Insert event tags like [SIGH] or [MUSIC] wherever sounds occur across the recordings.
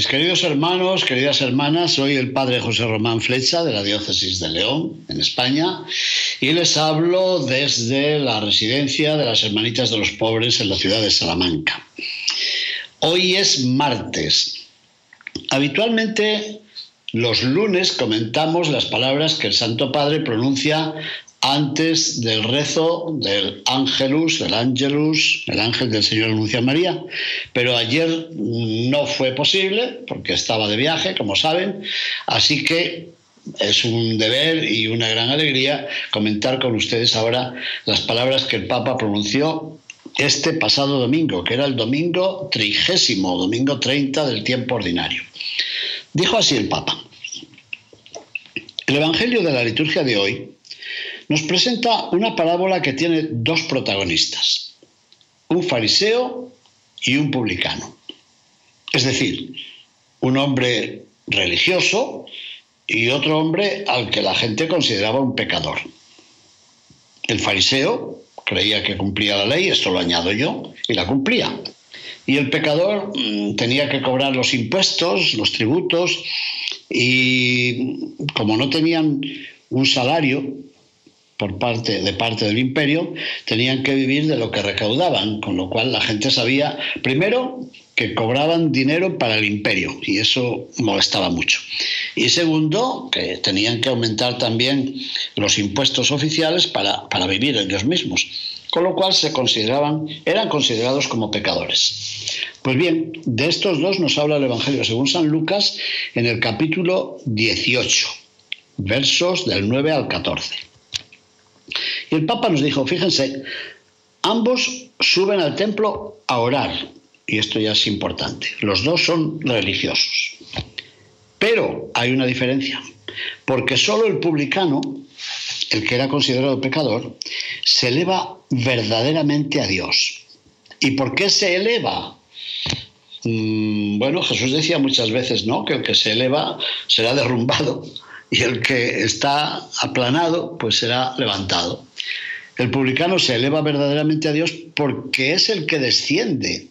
Mis queridos hermanos, queridas hermanas, soy el padre José Román Flecha de la Diócesis de León, en España, y les hablo desde la residencia de las Hermanitas de los Pobres en la ciudad de Salamanca. Hoy es martes. Habitualmente los lunes comentamos las palabras que el Santo Padre pronuncia antes del rezo del Ángelus, del Ángelus, el ángel del Señor anuncia María. Pero ayer no fue posible porque estaba de viaje, como saben, así que es un deber y una gran alegría comentar con ustedes ahora las palabras que el Papa pronunció este pasado domingo, que era el domingo trigésimo, domingo 30 del tiempo ordinario. Dijo así el Papa. El Evangelio de la liturgia de hoy nos presenta una parábola que tiene dos protagonistas, un fariseo y un publicano. Es decir, un hombre religioso y otro hombre al que la gente consideraba un pecador. El fariseo creía que cumplía la ley, esto lo añado yo, y la cumplía. Y el pecador mm, tenía que cobrar los impuestos, los tributos, y como no tenían un salario, por parte, de parte del imperio, tenían que vivir de lo que recaudaban, con lo cual la gente sabía, primero, que cobraban dinero para el imperio, y eso molestaba mucho. Y segundo, que tenían que aumentar también los impuestos oficiales para, para vivir ellos mismos, con lo cual se consideraban, eran considerados como pecadores. Pues bien, de estos dos nos habla el Evangelio según San Lucas en el capítulo 18, versos del 9 al 14. Y el Papa nos dijo, fíjense, ambos suben al templo a orar, y esto ya es importante, los dos son religiosos. Pero hay una diferencia, porque solo el publicano, el que era considerado pecador, se eleva verdaderamente a Dios. ¿Y por qué se eleva? Mm, bueno, Jesús decía muchas veces, ¿no? Que el que se eleva será derrumbado y el que está aplanado pues será levantado. El publicano se eleva verdaderamente a Dios porque es el que desciende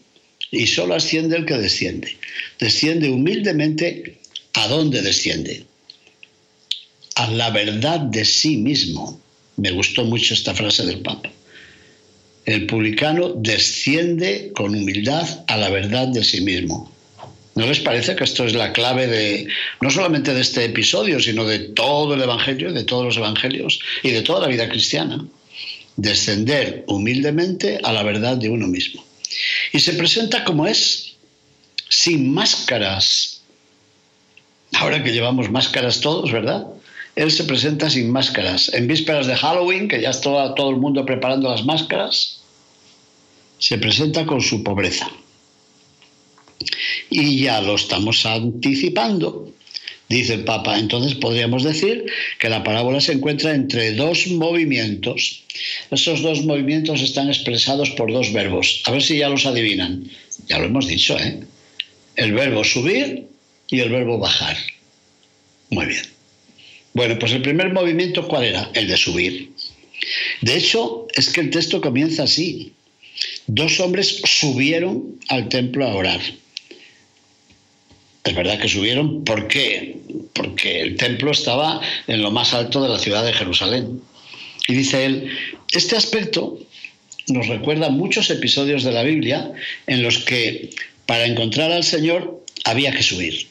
y solo asciende el que desciende. Desciende humildemente a dónde desciende. A la verdad de sí mismo. Me gustó mucho esta frase del Papa. El publicano desciende con humildad a la verdad de sí mismo. ¿No les parece que esto es la clave de no solamente de este episodio, sino de todo el Evangelio, de todos los Evangelios y de toda la vida cristiana? Descender humildemente a la verdad de uno mismo. Y se presenta como es, sin máscaras. Ahora que llevamos máscaras todos, ¿verdad? Él se presenta sin máscaras. En vísperas de Halloween, que ya está todo el mundo preparando las máscaras, se presenta con su pobreza y ya lo estamos anticipando. Dice el Papa, entonces podríamos decir que la parábola se encuentra entre dos movimientos. Esos dos movimientos están expresados por dos verbos. A ver si ya los adivinan. Ya lo hemos dicho, ¿eh? El verbo subir y el verbo bajar. Muy bien. Bueno, pues el primer movimiento, ¿cuál era? El de subir. De hecho, es que el texto comienza así. Dos hombres subieron al templo a orar. Es verdad que subieron, ¿por qué? Porque el templo estaba en lo más alto de la ciudad de Jerusalén. Y dice él, este aspecto nos recuerda muchos episodios de la Biblia en los que para encontrar al Señor había que subir.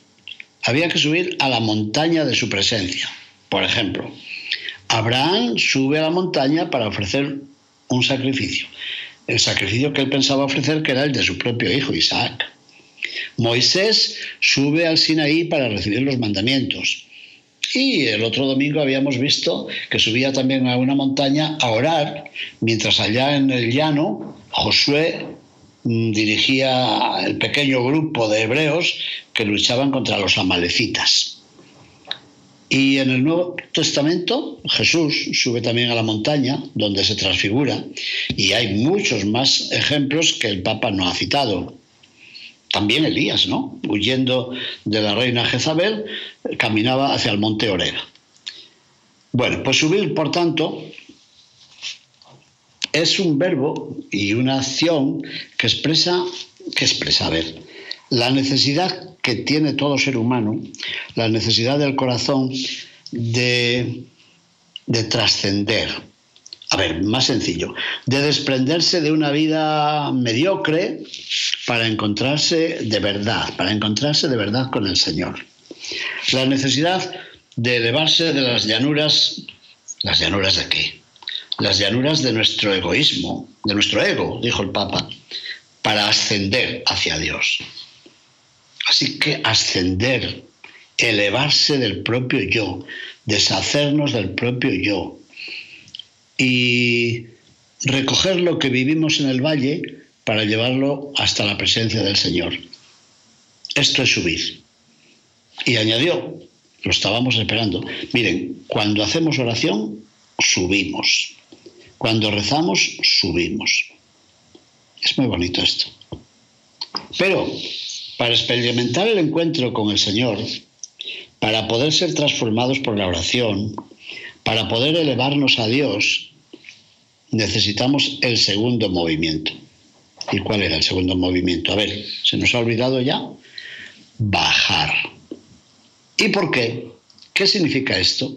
Había que subir a la montaña de su presencia. Por ejemplo, Abraham sube a la montaña para ofrecer un sacrificio. El sacrificio que él pensaba ofrecer, que era el de su propio hijo, Isaac. Moisés sube al Sinaí para recibir los mandamientos. Y el otro domingo habíamos visto que subía también a una montaña a orar, mientras allá en el llano Josué mm, dirigía el pequeño grupo de hebreos que luchaban contra los amalecitas. Y en el Nuevo Testamento Jesús sube también a la montaña donde se transfigura y hay muchos más ejemplos que el Papa no ha citado. También Elías, ¿no? Huyendo de la reina Jezabel, caminaba hacia el monte Orega. Bueno, pues subir, por tanto, es un verbo y una acción que expresa, que expresa, ver, la necesidad que tiene todo ser humano, la necesidad del corazón de, de trascender. A ver, más sencillo, de desprenderse de una vida mediocre para encontrarse de verdad, para encontrarse de verdad con el Señor. La necesidad de elevarse de las llanuras, las llanuras de qué? Las llanuras de nuestro egoísmo, de nuestro ego, dijo el Papa, para ascender hacia Dios. Así que ascender, elevarse del propio yo, deshacernos del propio yo y recoger lo que vivimos en el valle para llevarlo hasta la presencia del Señor. Esto es subir. Y añadió, lo estábamos esperando, miren, cuando hacemos oración, subimos. Cuando rezamos, subimos. Es muy bonito esto. Pero para experimentar el encuentro con el Señor, para poder ser transformados por la oración, para poder elevarnos a Dios, necesitamos el segundo movimiento. ¿Y cuál era el segundo movimiento? A ver, ¿se nos ha olvidado ya? Bajar. ¿Y por qué? ¿Qué significa esto?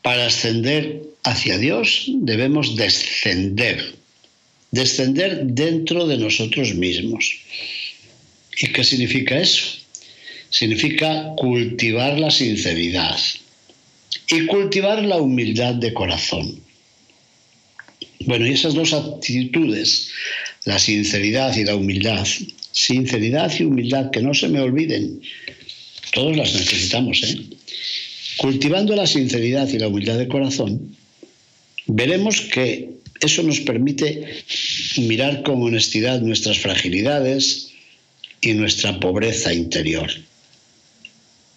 Para ascender hacia Dios debemos descender descender dentro de nosotros mismos. ¿Y qué significa eso? Significa cultivar la sinceridad y cultivar la humildad de corazón. Bueno, y esas dos actitudes, la sinceridad y la humildad, sinceridad y humildad, que no se me olviden, todos las necesitamos, ¿eh? Cultivando la sinceridad y la humildad de corazón, veremos que eso nos permite mirar con honestidad nuestras fragilidades y nuestra pobreza interior.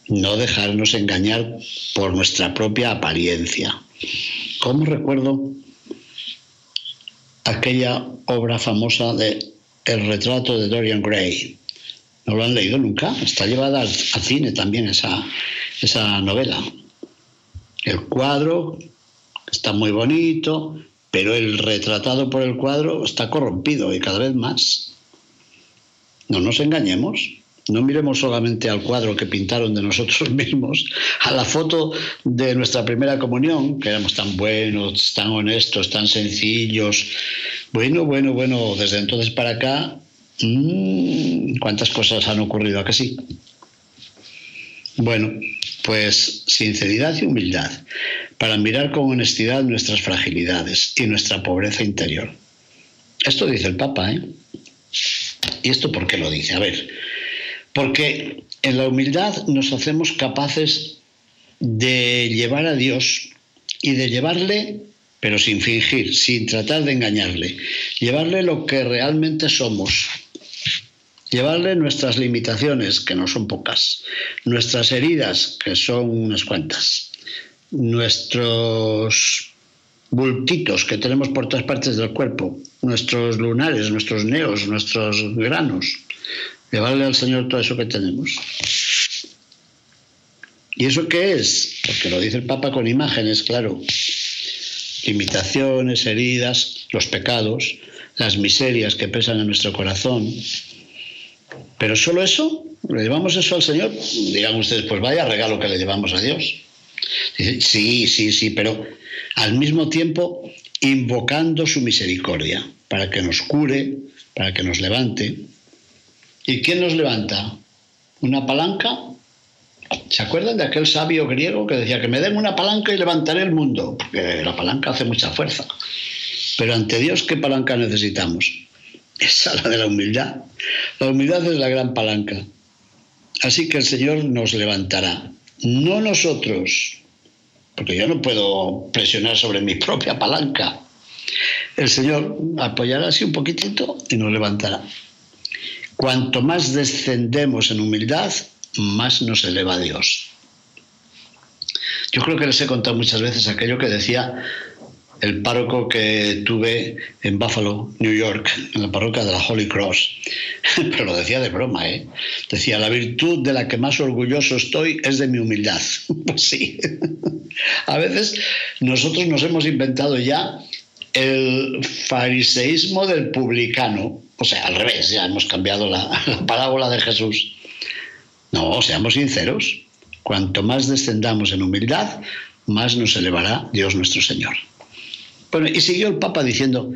No dejarnos engañar por nuestra propia apariencia. ¿Cómo recuerdo aquella obra famosa de El retrato de Dorian Gray? ¿No lo han leído nunca? Está llevada al, cine también esa, esa novela. El cuadro está muy bonito, pero el retratado por el cuadro está corrompido y cada vez más. No nos engañemos, no miremos solamente al cuadro que pintaron de nosotros [LAUGHS] mismos, a la foto de nuestra primera comunión, que éramos tan buenos, tan honestos, tan sencillos. Bueno, bueno, bueno, desde entonces para acá, mmm, ¿cuántas cosas han ocurrido? ¿A que sí? Bueno, pues sinceridad y humildad para mirar con honestidad nuestras fragilidades y nuestra pobreza interior. Esto dice el Papa, ¿eh? ¿Y esto por qué lo dice? A ver, porque en la humildad nos hacemos capaces de llevar a Dios y de llevarle, pero sin fingir, sin tratar de engañarle, llevarle lo que realmente somos, llevarle nuestras limitaciones, que no son pocas, nuestras heridas, que son unas cuantas, nuestros bultitos que tenemos por todas partes del cuerpo, nuestros lunares, nuestros neos, nuestros granos, llevarle al Señor todo eso que tenemos. ¿Y eso qué es? Porque lo dice el Papa con imágenes, claro. Limitaciones, heridas, los pecados, las miserias que pesan en nuestro corazón. Pero solo eso, le llevamos eso al Señor, dirán ustedes, pues vaya regalo que le llevamos a Dios. Sí, sí, sí, pero al mismo tiempo invocando su misericordia para que nos cure, para que nos levante. ¿Y quién nos levanta? ¿Una palanca? ¿Se acuerdan de aquel sabio griego que decía que me den una palanca y levantaré el mundo? Porque la palanca hace mucha fuerza. Pero ante Dios, ¿qué palanca necesitamos? Esa la de la humildad. La humildad es la gran palanca. Así que el Señor nos levantará no nosotros, porque yo no puedo presionar sobre mi propia palanca, el Señor apoyará así un poquitito y nos levantará. Cuanto más descendemos en humildad, más nos eleva Dios. Yo creo que les he contado muchas veces aquello que decía el párroco que tuve en Buffalo, New York, en la parroquia de la Holy Cross. [LAUGHS] Pero lo decía de broma, ¿eh? Decía, la virtud de la que más orgulloso estoy es de mi humildad. [LAUGHS] Pues sí. [LAUGHS] A veces nosotros nos hemos inventado ya el fariseísmo del publicano. O sea, al revés, ya hemos cambiado la, la parábola de Jesús. No, seamos sinceros. Cuanto más descendamos en humildad, más nos elevará Dios nuestro Señor. Bueno, y siguió el Papa diciendo,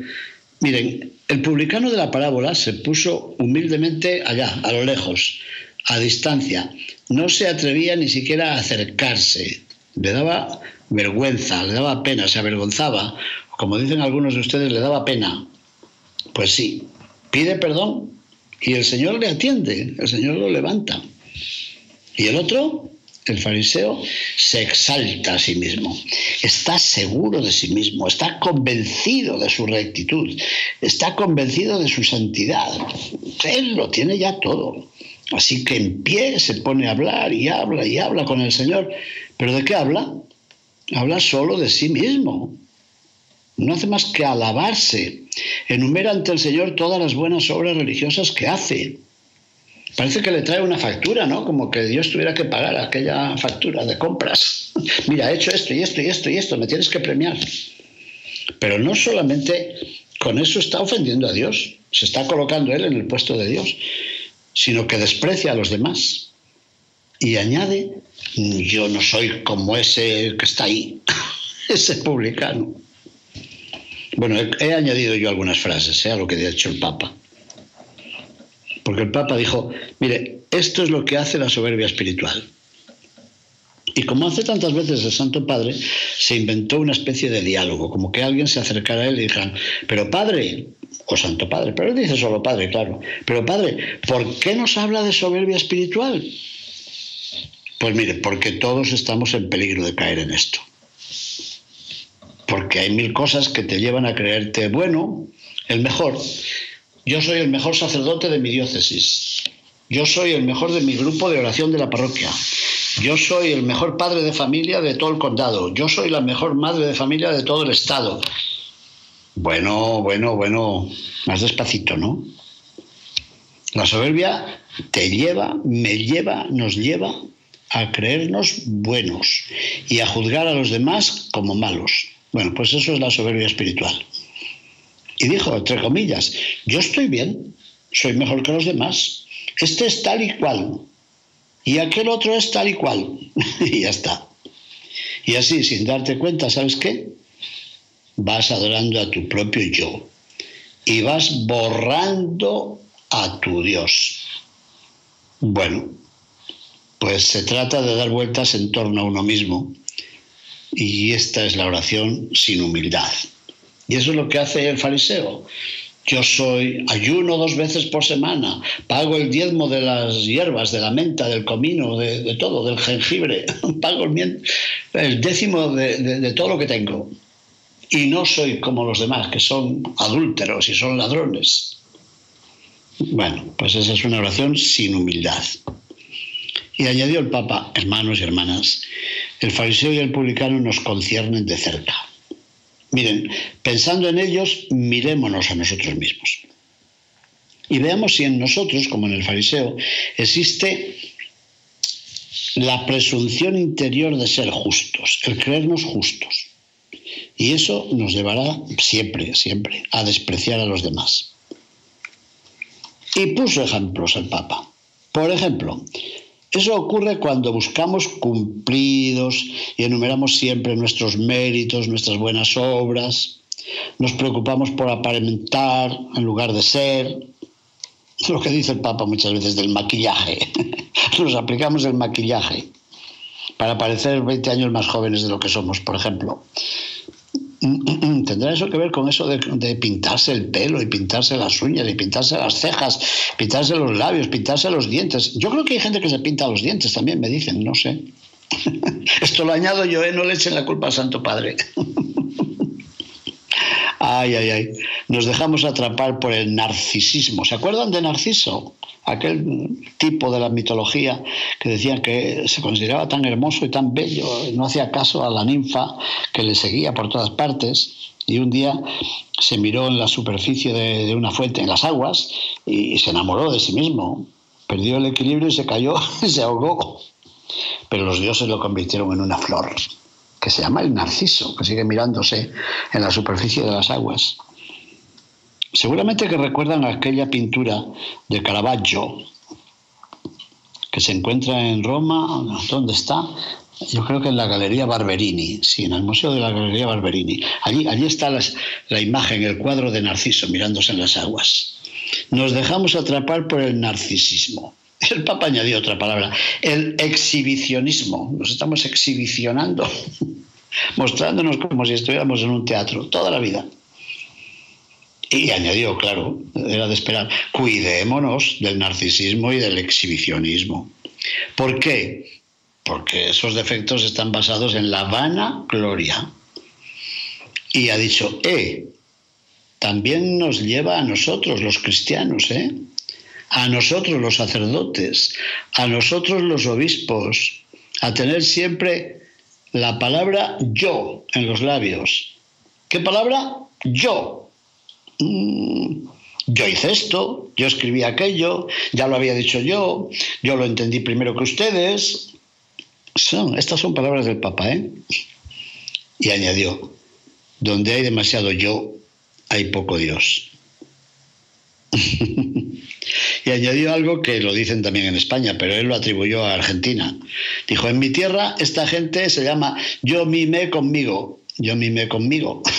miren, el publicano de la parábola se puso humildemente allá, a lo lejos, a distancia. No se atrevía ni siquiera a acercarse. Le daba vergüenza, le daba pena, se avergonzaba. Como dicen algunos de ustedes, le daba pena. Pues sí, pide perdón y el Señor le atiende, el Señor lo levanta. Y el otro, el fariseo se exalta a sí mismo, está seguro de sí mismo, está convencido de su rectitud, está convencido de su santidad. Él lo tiene ya todo. Así que en pie se pone a hablar y habla y habla con el Señor. ¿Pero de qué habla? Habla solo de sí mismo. No hace más que alabarse. Enumera ante el Señor todas las buenas obras religiosas que hace Parece que le trae una factura, ¿no? Como que Dios tuviera que pagar aquella factura de compras. [LAUGHS] Mira, he hecho esto y esto y esto y esto, me tienes que premiar. Pero no solamente con eso está ofendiendo a Dios, se está colocando él en el puesto de Dios, sino que desprecia a los demás. Y añade, yo no soy como ese que está ahí, [LAUGHS] ese publicano. Bueno, he, añadido yo algunas frases ¿eh? a lo que ha dicho el Papa. Porque el Papa dijo, mire, esto es lo que hace la soberbia espiritual. Y como hace tantas veces el Santo Padre, se inventó una especie de diálogo, como que alguien se acercara a él y dijera, pero Padre, o Santo Padre, pero él dice solo Padre, claro, pero Padre, ¿por qué nos habla de soberbia espiritual? Pues mire, porque todos estamos en peligro de caer en esto. Porque hay mil cosas que te llevan a creerte bueno, el mejor, yo soy el mejor sacerdote de mi diócesis. Yo soy el mejor de mi grupo de oración de la parroquia. Yo soy el mejor padre de familia de todo el condado. Yo soy la mejor madre de familia de todo el estado. Bueno, bueno, bueno, más despacito, ¿no? La soberbia te lleva, me lleva, nos lleva a creernos buenos y a juzgar a los demás como malos. Bueno, pues eso es la soberbia espiritual. Y dijo, entre comillas, yo estoy bien, soy mejor que los demás. Este es tal y cual. Y aquel otro es tal y cual. [LAUGHS] y ya está. Y así, sin darte cuenta, ¿sabes qué? Vas adorando a tu propio yo. Y vas borrando a tu Dios. Bueno, pues se trata de dar vueltas en torno a uno mismo. Y esta es la oración sin humildad. Y eso es lo que hace el fariseo. Yo soy ayuno dos veces por semana, pago el diezmo de las hierbas, de la menta, del comino, de, todo, del jengibre, [LAUGHS] pago el, décimo de, de todo lo que tengo. Y no soy como los demás, que son adúlteros y son ladrones. Bueno, pues esa es una oración sin humildad. Y añadió el Papa, hermanos y hermanas, el fariseo y el publicano nos conciernen de cerca. Miren, pensando en ellos, mirémonos a nosotros mismos. Y veamos si en nosotros, como en el fariseo, existe la presunción interior de ser justos, el creernos justos. Y eso nos llevará siempre, siempre a despreciar a los demás. Y puso ejemplos el Papa. Por ejemplo, eso ocurre cuando buscamos cumplidos y enumeramos siempre nuestros méritos, nuestras buenas obras. Nos preocupamos por aparentar en lugar de ser. Lo que dice el Papa muchas veces del maquillaje. [LAUGHS] Nos aplicamos el maquillaje para parecer 20 años más jóvenes de lo que somos, por ejemplo. ¿Tendrá eso que ver con eso de, pintarse el pelo y pintarse las uñas y pintarse las cejas, pintarse los labios, pintarse los dientes? Yo creo que hay gente que se pinta los dientes también, me dicen, no sé. [LAUGHS] Esto lo añado yo, ¿eh? no le echen la culpa al Santo Padre. [LAUGHS] Ay, ay, ay. Nos dejamos atrapar por el narcisismo. ¿Se acuerdan de Narciso? Aquel tipo de la mitología que decían que se consideraba tan hermoso y tan bello, no hacía caso a la ninfa que le seguía por todas partes. Y un día se miró en la superficie de, una fuente, en las aguas, y se enamoró de sí mismo. Perdió el equilibrio y se cayó [LAUGHS] y se ahogó. Pero los dioses lo convirtieron en una flor que se llama el narciso, que sigue mirándose en la superficie de las aguas. Seguramente que recuerdan aquella pintura de Caravaggio, que se encuentra en Roma, ¿dónde está? Yo creo que en la Galería Barberini, sí, en el Museo de la Galería Barberini. Allí, allí está la imagen, el cuadro de Narciso mirándose en las aguas. Nos dejamos atrapar por el narcisismo. [LAUGHS] El Papa añadió otra palabra, el exhibicionismo. Nos estamos exhibicionando, [LAUGHS] mostrándonos como si estuviéramos en un teatro toda la vida. Y añadió, claro, era de esperar, cuidémonos del narcisismo y del exhibicionismo. ¿Por qué? Porque esos defectos están basados en la vana gloria. Y ha dicho, eh, también nos lleva a nosotros los cristianos, ¿eh? A nosotros los sacerdotes, a nosotros los obispos, a tener siempre la palabra yo en los labios. ¿Qué palabra? Yo. Mm, yo hice esto, yo escribí aquello, ya lo había dicho yo, yo lo entendí primero que ustedes. Son, estas son palabras del Papa, ¿eh? Y añadió, donde hay demasiado yo, hay poco Dios. [LAUGHS] y añadió algo que lo dicen también en España, pero él lo atribuyó a Argentina. Dijo, en mi tierra esta gente se llama yo mimé conmigo, yo mimé conmigo. [LAUGHS]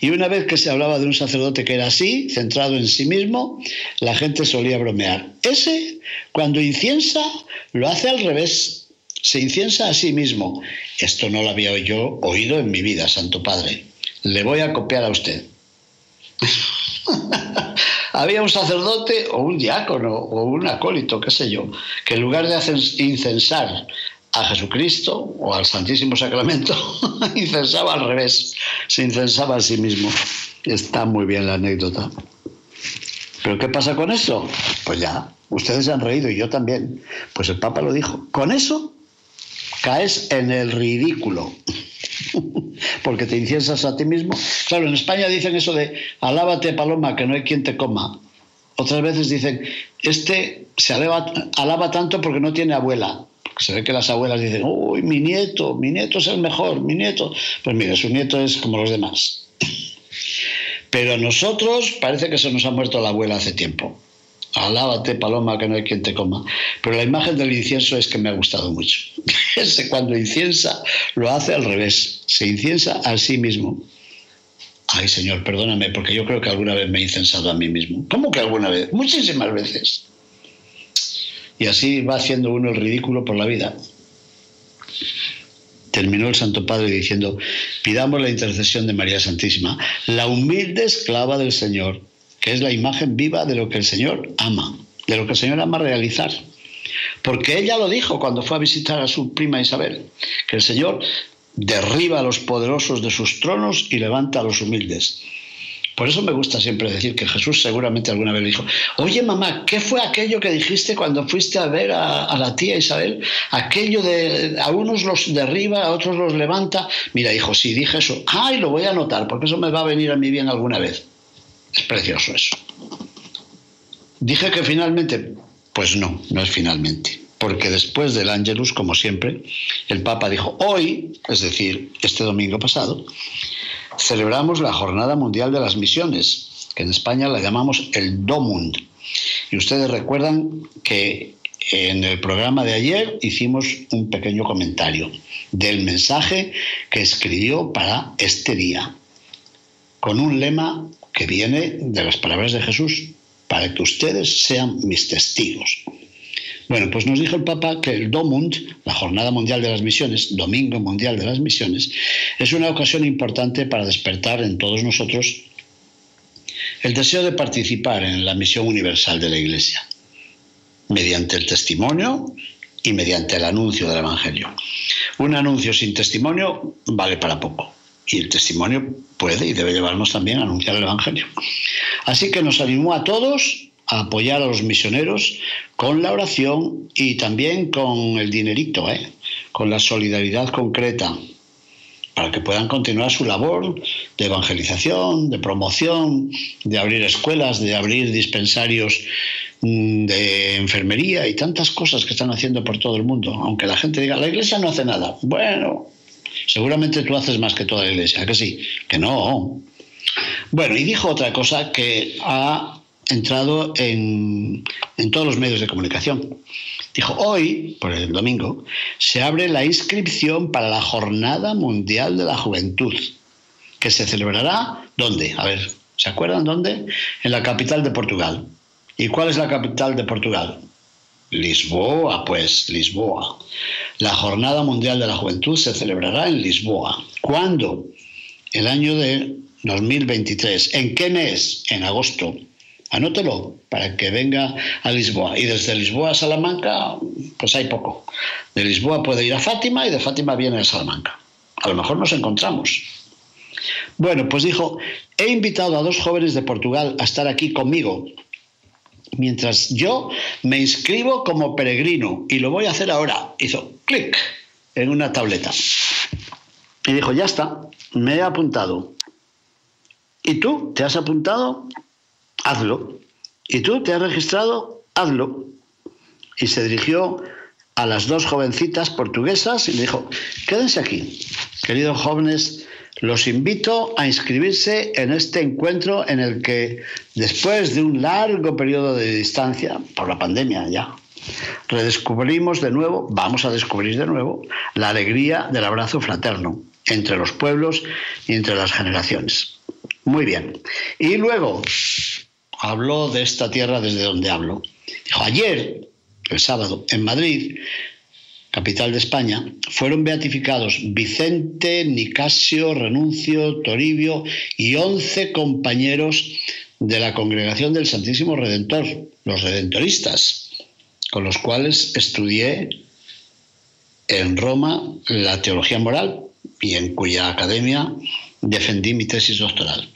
Y una vez que se hablaba de un sacerdote que era así, centrado en sí mismo, la gente solía bromear. Ese, cuando inciensa, lo hace al revés. Se inciensa a sí mismo. Esto no lo había yo oído en mi vida, Santo Padre. Le voy a copiar a usted. [LAUGHS] Había un sacerdote o un diácono o un acólito, qué sé yo, que en lugar de incensar a Jesucristo o al Santísimo Sacramento, [LAUGHS] incensaba al revés, se incensaba a sí mismo. Está muy bien la anécdota. ¿Pero qué pasa con eso? Pues ya, ustedes se han reído y yo también. Pues el Papa lo dijo. Con eso caes en el ridículo. [LAUGHS] porque te inciensas a ti mismo. Claro, en España dicen eso de alábate paloma, que no hay quien te coma. Otras veces dicen, este se alaba, tanto porque no tiene abuela. Se ve que las abuelas dicen, uy, mi nieto, mi nieto es el mejor, mi nieto. Pues mire, su nieto es como los demás. [LAUGHS] Pero a nosotros parece que se nos ha muerto la abuela hace tiempo. Alábate, paloma, que no hay quien te coma. Pero la imagen del incienso es que me ha gustado mucho. [LAUGHS] Cuando inciensa lo hace al revés, se inciensa a sí mismo. Ay, Señor, perdóname, porque yo creo que alguna vez me he incensado a mí mismo. ¿Cómo que alguna vez? Muchísimas veces. Y así va haciendo uno el ridículo por la vida. Terminó el Santo Padre diciendo, pidamos la intercesión de María Santísima, la humilde esclava del Señor que es la imagen viva de lo que el Señor ama, de lo que el Señor ama realizar. Porque ella lo dijo cuando fue a visitar a su prima Isabel, que el Señor derriba a los poderosos de sus tronos y levanta a los humildes. Por eso me gusta siempre decir que Jesús seguramente alguna vez le dijo, oye mamá, ¿qué fue aquello que dijiste cuando fuiste a ver a, a, la tía Isabel? Aquello de a unos los derriba, a otros los levanta. Mira, hijo, sí, dije eso. Ay, lo voy a anotar, porque eso me va a venir a mí bien alguna vez. Es precioso eso. Dije que finalmente, pues no, no es finalmente, porque después del Ángelus, como siempre, el Papa dijo, hoy, es decir, este domingo pasado, celebramos la Jornada Mundial de las Misiones, que en España la llamamos el DOMUND. Y ustedes recuerdan que en el programa de ayer hicimos un pequeño comentario del mensaje que escribió para este día, con un lema que viene de las palabras de Jesús, para que ustedes sean mis testigos. Bueno, pues nos dijo el Papa que el Domund, la Jornada Mundial de las Misiones, Domingo Mundial de las Misiones, es una ocasión importante para despertar en todos nosotros el deseo de participar en la misión universal de la Iglesia, mediante el testimonio y mediante el anuncio del Evangelio. Un anuncio sin testimonio vale para poco. Y el testimonio puede y debe llevarnos también a anunciar el Evangelio. Así que nos animó a todos a apoyar a los misioneros con la oración y también con el dinerito, ¿eh? con la solidaridad concreta, para que puedan continuar su labor de evangelización, de promoción, de abrir escuelas, de abrir dispensarios mm, de enfermería y tantas cosas que están haciendo por todo el mundo. Aunque la gente diga, la iglesia no hace nada. Bueno, seguramente tú haces más que toda la iglesia, que sí, que no. Bueno, y dijo otra cosa que ha entrado en, en todos los medios de comunicación. Dijo, hoy, por el domingo, se abre la inscripción para la Jornada Mundial de la Juventud, que se celebrará, ¿dónde? A ver, ¿se acuerdan dónde? En la capital de Portugal. ¿Y cuál es la capital de Portugal? Lisboa, pues, Lisboa. La Jornada Mundial de la Juventud se celebrará en Lisboa. ¿Cuándo? El año de 2023. ¿En qué mes? En agosto. Anótelo para que venga a Lisboa. Y desde Lisboa a Salamanca, pues hay poco. De Lisboa puede ir a Fátima y de Fátima viene a Salamanca. A lo mejor nos encontramos. Bueno, pues dijo, he invitado a dos jóvenes de Portugal a estar aquí conmigo, mientras yo me inscribo como peregrino y lo voy a hacer ahora. Hizo clic en una tableta. Y dijo, ya está, me he apuntado. ¿Y tú? ¿Te has apuntado? hazlo. Y tú te has registrado, hazlo. Y se dirigió a las dos jovencitas portuguesas y le dijo, quédense aquí, queridos jóvenes, los invito a inscribirse en este encuentro en el que, después de un largo periodo de distancia, por la pandemia ya, redescubrimos de nuevo, vamos a descubrir de nuevo, la alegría del abrazo fraterno entre los pueblos y entre las generaciones. Muy bien. Y luego, habló de esta tierra desde donde hablo. Ayer, el sábado, en Madrid, capital de España, fueron beatificados Vicente, Nicasio, Renuncio, Toribio y once compañeros de la congregación del Santísimo Redentor, los redentoristas, con los cuales estudié en Roma la teología moral y en cuya academia defendí mi tesis doctoral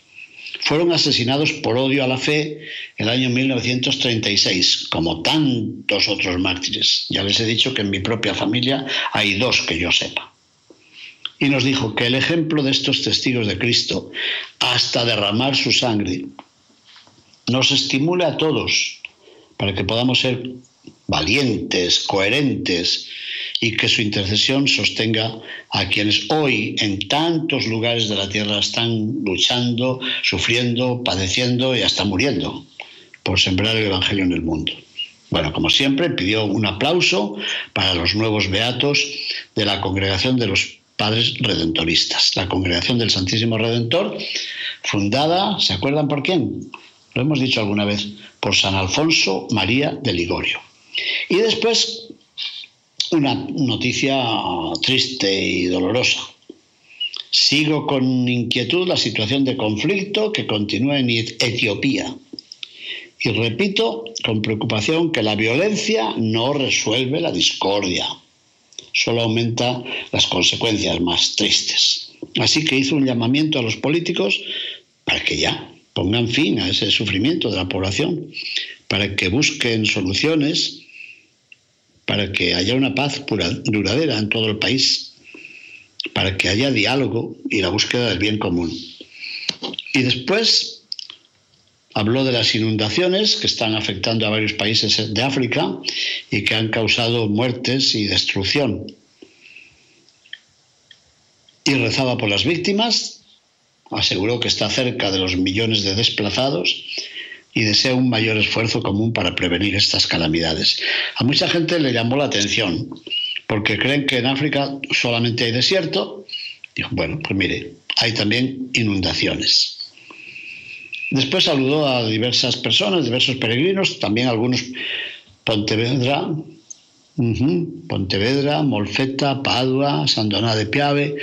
fueron asesinados por odio a la fe el año 1936, como tantos otros mártires. Ya les he dicho que en mi propia familia hay dos que yo sepa. Y nos dijo que el ejemplo de estos testigos de Cristo, hasta derramar su sangre, nos estimule a todos para que podamos ser valientes, coherentes y que su intercesión sostenga a quienes hoy en tantos lugares de la tierra están luchando, sufriendo, padeciendo y hasta muriendo por sembrar el Evangelio en el mundo. Bueno, como siempre, pidió un aplauso para los nuevos beatos de la congregación de los Padres Redentoristas, la congregación del Santísimo Redentor, fundada, ¿se acuerdan por quién? Lo hemos dicho alguna vez, por San Alfonso María de Ligorio. Y después una noticia triste y dolorosa. Sigo con inquietud la situación de conflicto que continúa en Etiopía. Y repito con preocupación que la violencia no resuelve la discordia, solo aumenta las consecuencias más tristes. Así que hizo un llamamiento a los políticos para que ya pongan fin a ese sufrimiento de la población, para que busquen soluciones para que haya una paz duradera en todo el país, para que haya diálogo y la búsqueda del bien común. Y después habló de las inundaciones que están afectando a varios países de África y que han causado muertes y destrucción. Y rezaba por las víctimas, aseguró que está cerca de los millones de desplazados y desea un mayor esfuerzo común para prevenir estas calamidades. A mucha gente le llamó la atención porque creen que en África solamente hay desierto. Dijo, bueno, pues mire, hay también inundaciones. Después saludó a diversas personas, diversos peregrinos, también algunos Pontevedra, Pontevedra, Molfeta, Padua, Sandoná de Piave,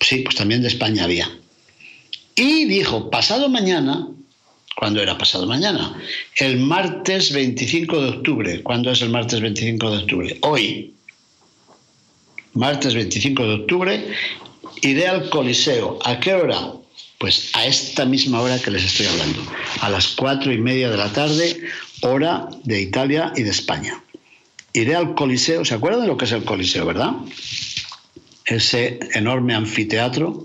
sí, pues también de España había. Y dijo, pasado mañana ¿Cuándo era pasado mañana? El martes 25 de octubre. ¿Cuándo es el martes 25 de octubre? Hoy. Martes 25 de octubre. Iré al Coliseo. ¿A qué hora? Pues a esta misma hora que les estoy hablando, a las cuatro y media de la tarde, hora de Italia y de España. Iré al Coliseo, ¿se acuerdan de lo que es el Coliseo, verdad? Ese enorme anfiteatro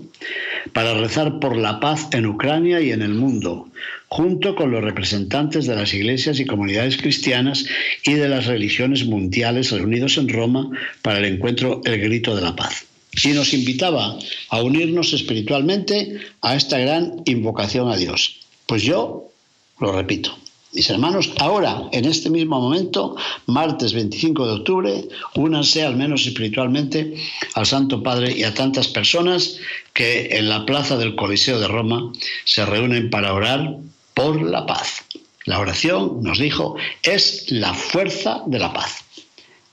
para rezar por la paz en Ucrania y en el mundo, junto con los representantes de las iglesias y comunidades cristianas y de las religiones mundiales reunidos en Roma para el encuentro El Grito de la Paz y nos invitaba a unirnos espiritualmente a esta gran invocación a Dios. Pues yo lo repito. Mis hermanos, ahora, en este mismo momento, martes 25 de octubre, únanse al menos espiritualmente al Santo Padre y a tantas personas que en la plaza del Coliseo de Roma se reúnen para orar por la paz. La oración, nos dijo, es la fuerza de la paz.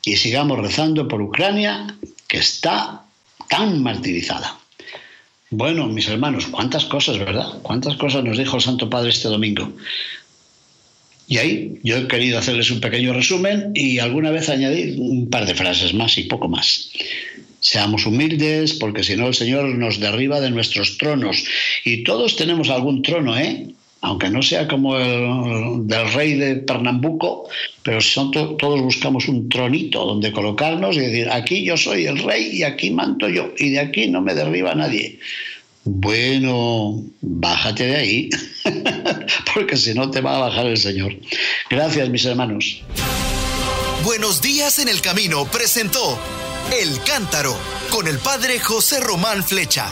Y sigamos rezando por Ucrania, que está tan martirizada. Bueno, mis hermanos, cuántas cosas, ¿verdad? Cuántas cosas nos dijo el Santo Padre este domingo. Y ahí yo he querido hacerles un pequeño resumen y alguna vez añadir un par de frases más y poco más. Seamos humildes porque si no el Señor nos derriba de nuestros tronos. Y todos tenemos algún trono, ¿eh? Aunque no sea como el del rey de Pernambuco, pero todos buscamos un tronito donde colocarnos y decir, aquí yo soy el rey y aquí manto yo, y de aquí no me derriba nadie. Bueno, bájate de ahí, [LAUGHS] porque si no te va a bajar el Señor. Gracias, mis hermanos. Buenos días en el camino presentó El Cántaro con el padre José Román Flecha.